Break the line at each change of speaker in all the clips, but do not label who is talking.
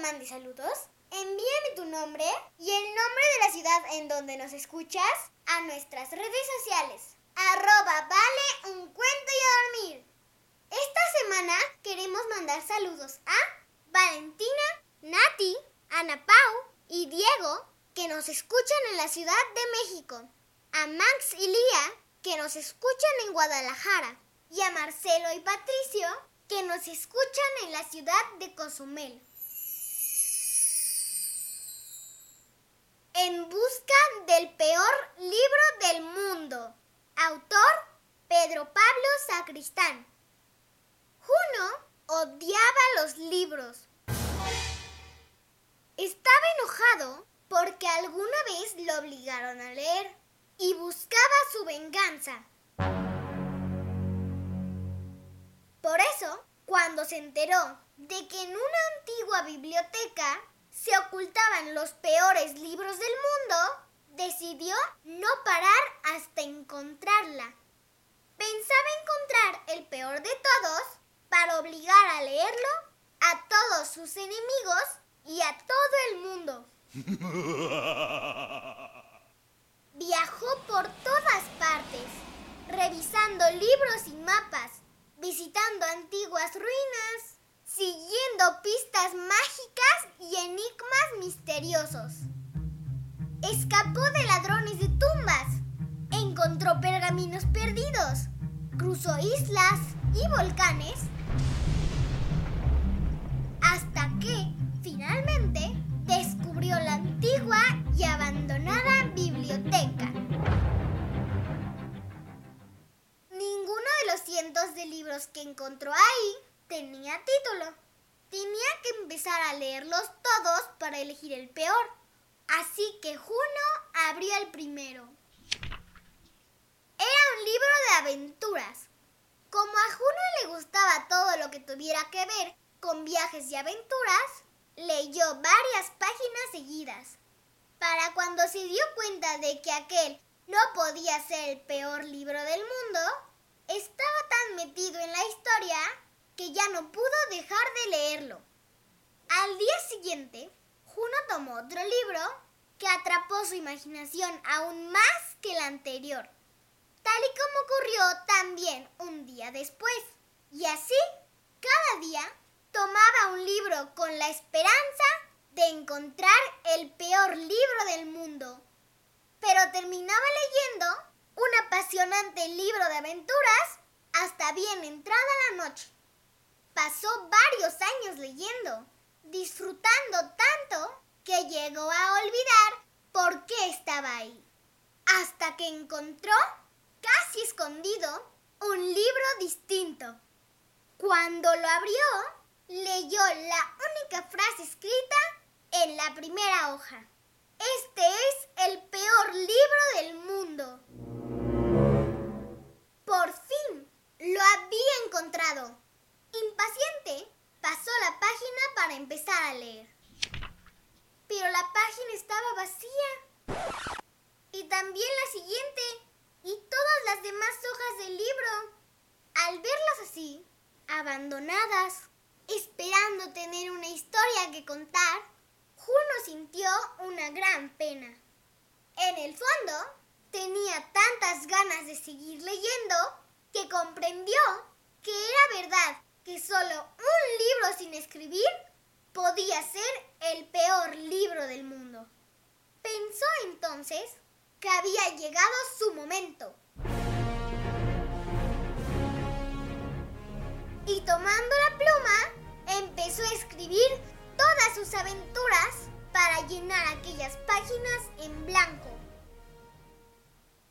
Mande saludos, envíame tu nombre y el nombre de la ciudad en donde nos escuchas a nuestras redes sociales. Arroba vale un cuento y a dormir. Esta semana queremos mandar saludos a Valentina, Nati, Ana Pau y Diego que nos escuchan en la Ciudad de México. A Max y Lía que nos escuchan en Guadalajara. Y a Marcelo y Patricio que nos escuchan en la ciudad de Cozumel. En busca del peor libro del mundo. Autor Pedro Pablo Sacristán. Juno odiaba los libros. Estaba enojado porque alguna vez lo obligaron a leer y buscaba su venganza. Por eso, cuando se enteró de que en una antigua biblioteca se ocultaban los peores libros del mundo, decidió no parar hasta encontrarla. Pensaba encontrar el peor de todos para obligar a leerlo a todos sus enemigos y a todo el mundo. Viajó por todas partes, revisando libros y mapas, visitando antiguas ruinas, siguiendo pistas mágicas y enigmas misteriosos. Escapó de ladrones de tumbas, encontró pergaminos perdidos, cruzó islas y volcanes, hasta que, finalmente, descubrió la antigua y abandonada biblioteca. Ninguno de los cientos de libros que encontró ahí tenía título. Tenía que empezar a leerlos todos para elegir el peor. Así que Juno abrió el primero. Era un libro de aventuras. Como a Juno le gustaba todo lo que tuviera que ver con viajes y aventuras, leyó varias páginas seguidas. Para cuando se dio cuenta de que aquel no podía ser el peor libro del mundo, estaba tan metido en la historia que ya no pudo dejar de leerlo. Al día siguiente, Juno tomó otro libro que atrapó su imaginación aún más que el anterior, tal y como ocurrió también un día después. Y así, cada día, tomaba un libro con la esperanza de encontrar el peor libro del mundo. Pero terminaba leyendo un apasionante libro de aventuras hasta bien entrada la noche. Pasó varios años leyendo, disfrutando tanto que llegó a olvidar por qué estaba ahí. Hasta que encontró, casi escondido, un libro distinto. Cuando lo abrió, leyó la única frase escrita en la primera hoja. Este es el peor libro del mundo. Por fin lo había encontrado. Impaciente, pasó la página para empezar a leer. Pero la página estaba vacía. Y también la siguiente. Y todas las demás hojas del libro. Al verlas así, abandonadas, esperando tener una historia que contar, Juno sintió una gran pena. En el fondo, tenía tantas ganas de seguir leyendo que comprendió que era verdad que solo un libro sin escribir podía ser el peor libro del mundo. Pensó entonces que había llegado su momento. Tomando la pluma, empezó a escribir todas sus aventuras para llenar aquellas páginas en blanco.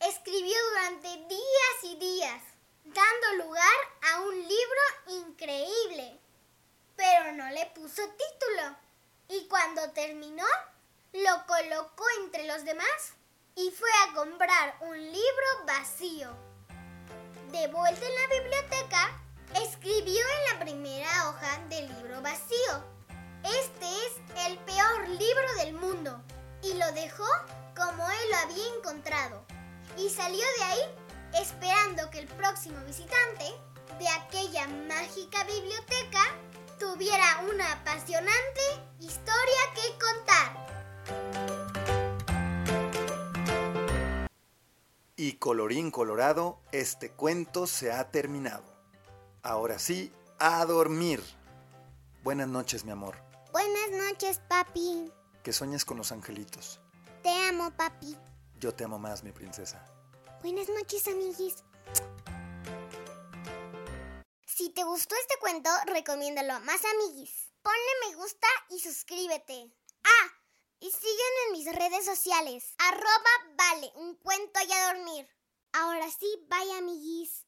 Escribió durante días y días, dando lugar a un libro increíble. Pero no le puso título. Y cuando terminó, lo colocó entre los demás y fue a comprar un libro vacío. De vuelta en la biblioteca, escribió en la primera hoja del libro vacío. Este es el peor libro del mundo. Y lo dejó como él lo había encontrado. Y salió de ahí esperando que el próximo visitante de aquella mágica biblioteca tuviera una apasionante historia que contar.
Y colorín colorado, este cuento se ha terminado. Ahora sí, a dormir. Buenas noches, mi amor.
Buenas noches, papi.
Que sueñes con los angelitos.
Te amo, papi.
Yo te amo más, mi princesa.
Buenas noches, amiguis. Si te gustó este cuento, recomiéndalo a más amiguis. Ponle me gusta y suscríbete. Ah, y sígueme en mis redes sociales. Arroba vale, un cuento y a dormir. Ahora sí, bye amiguis.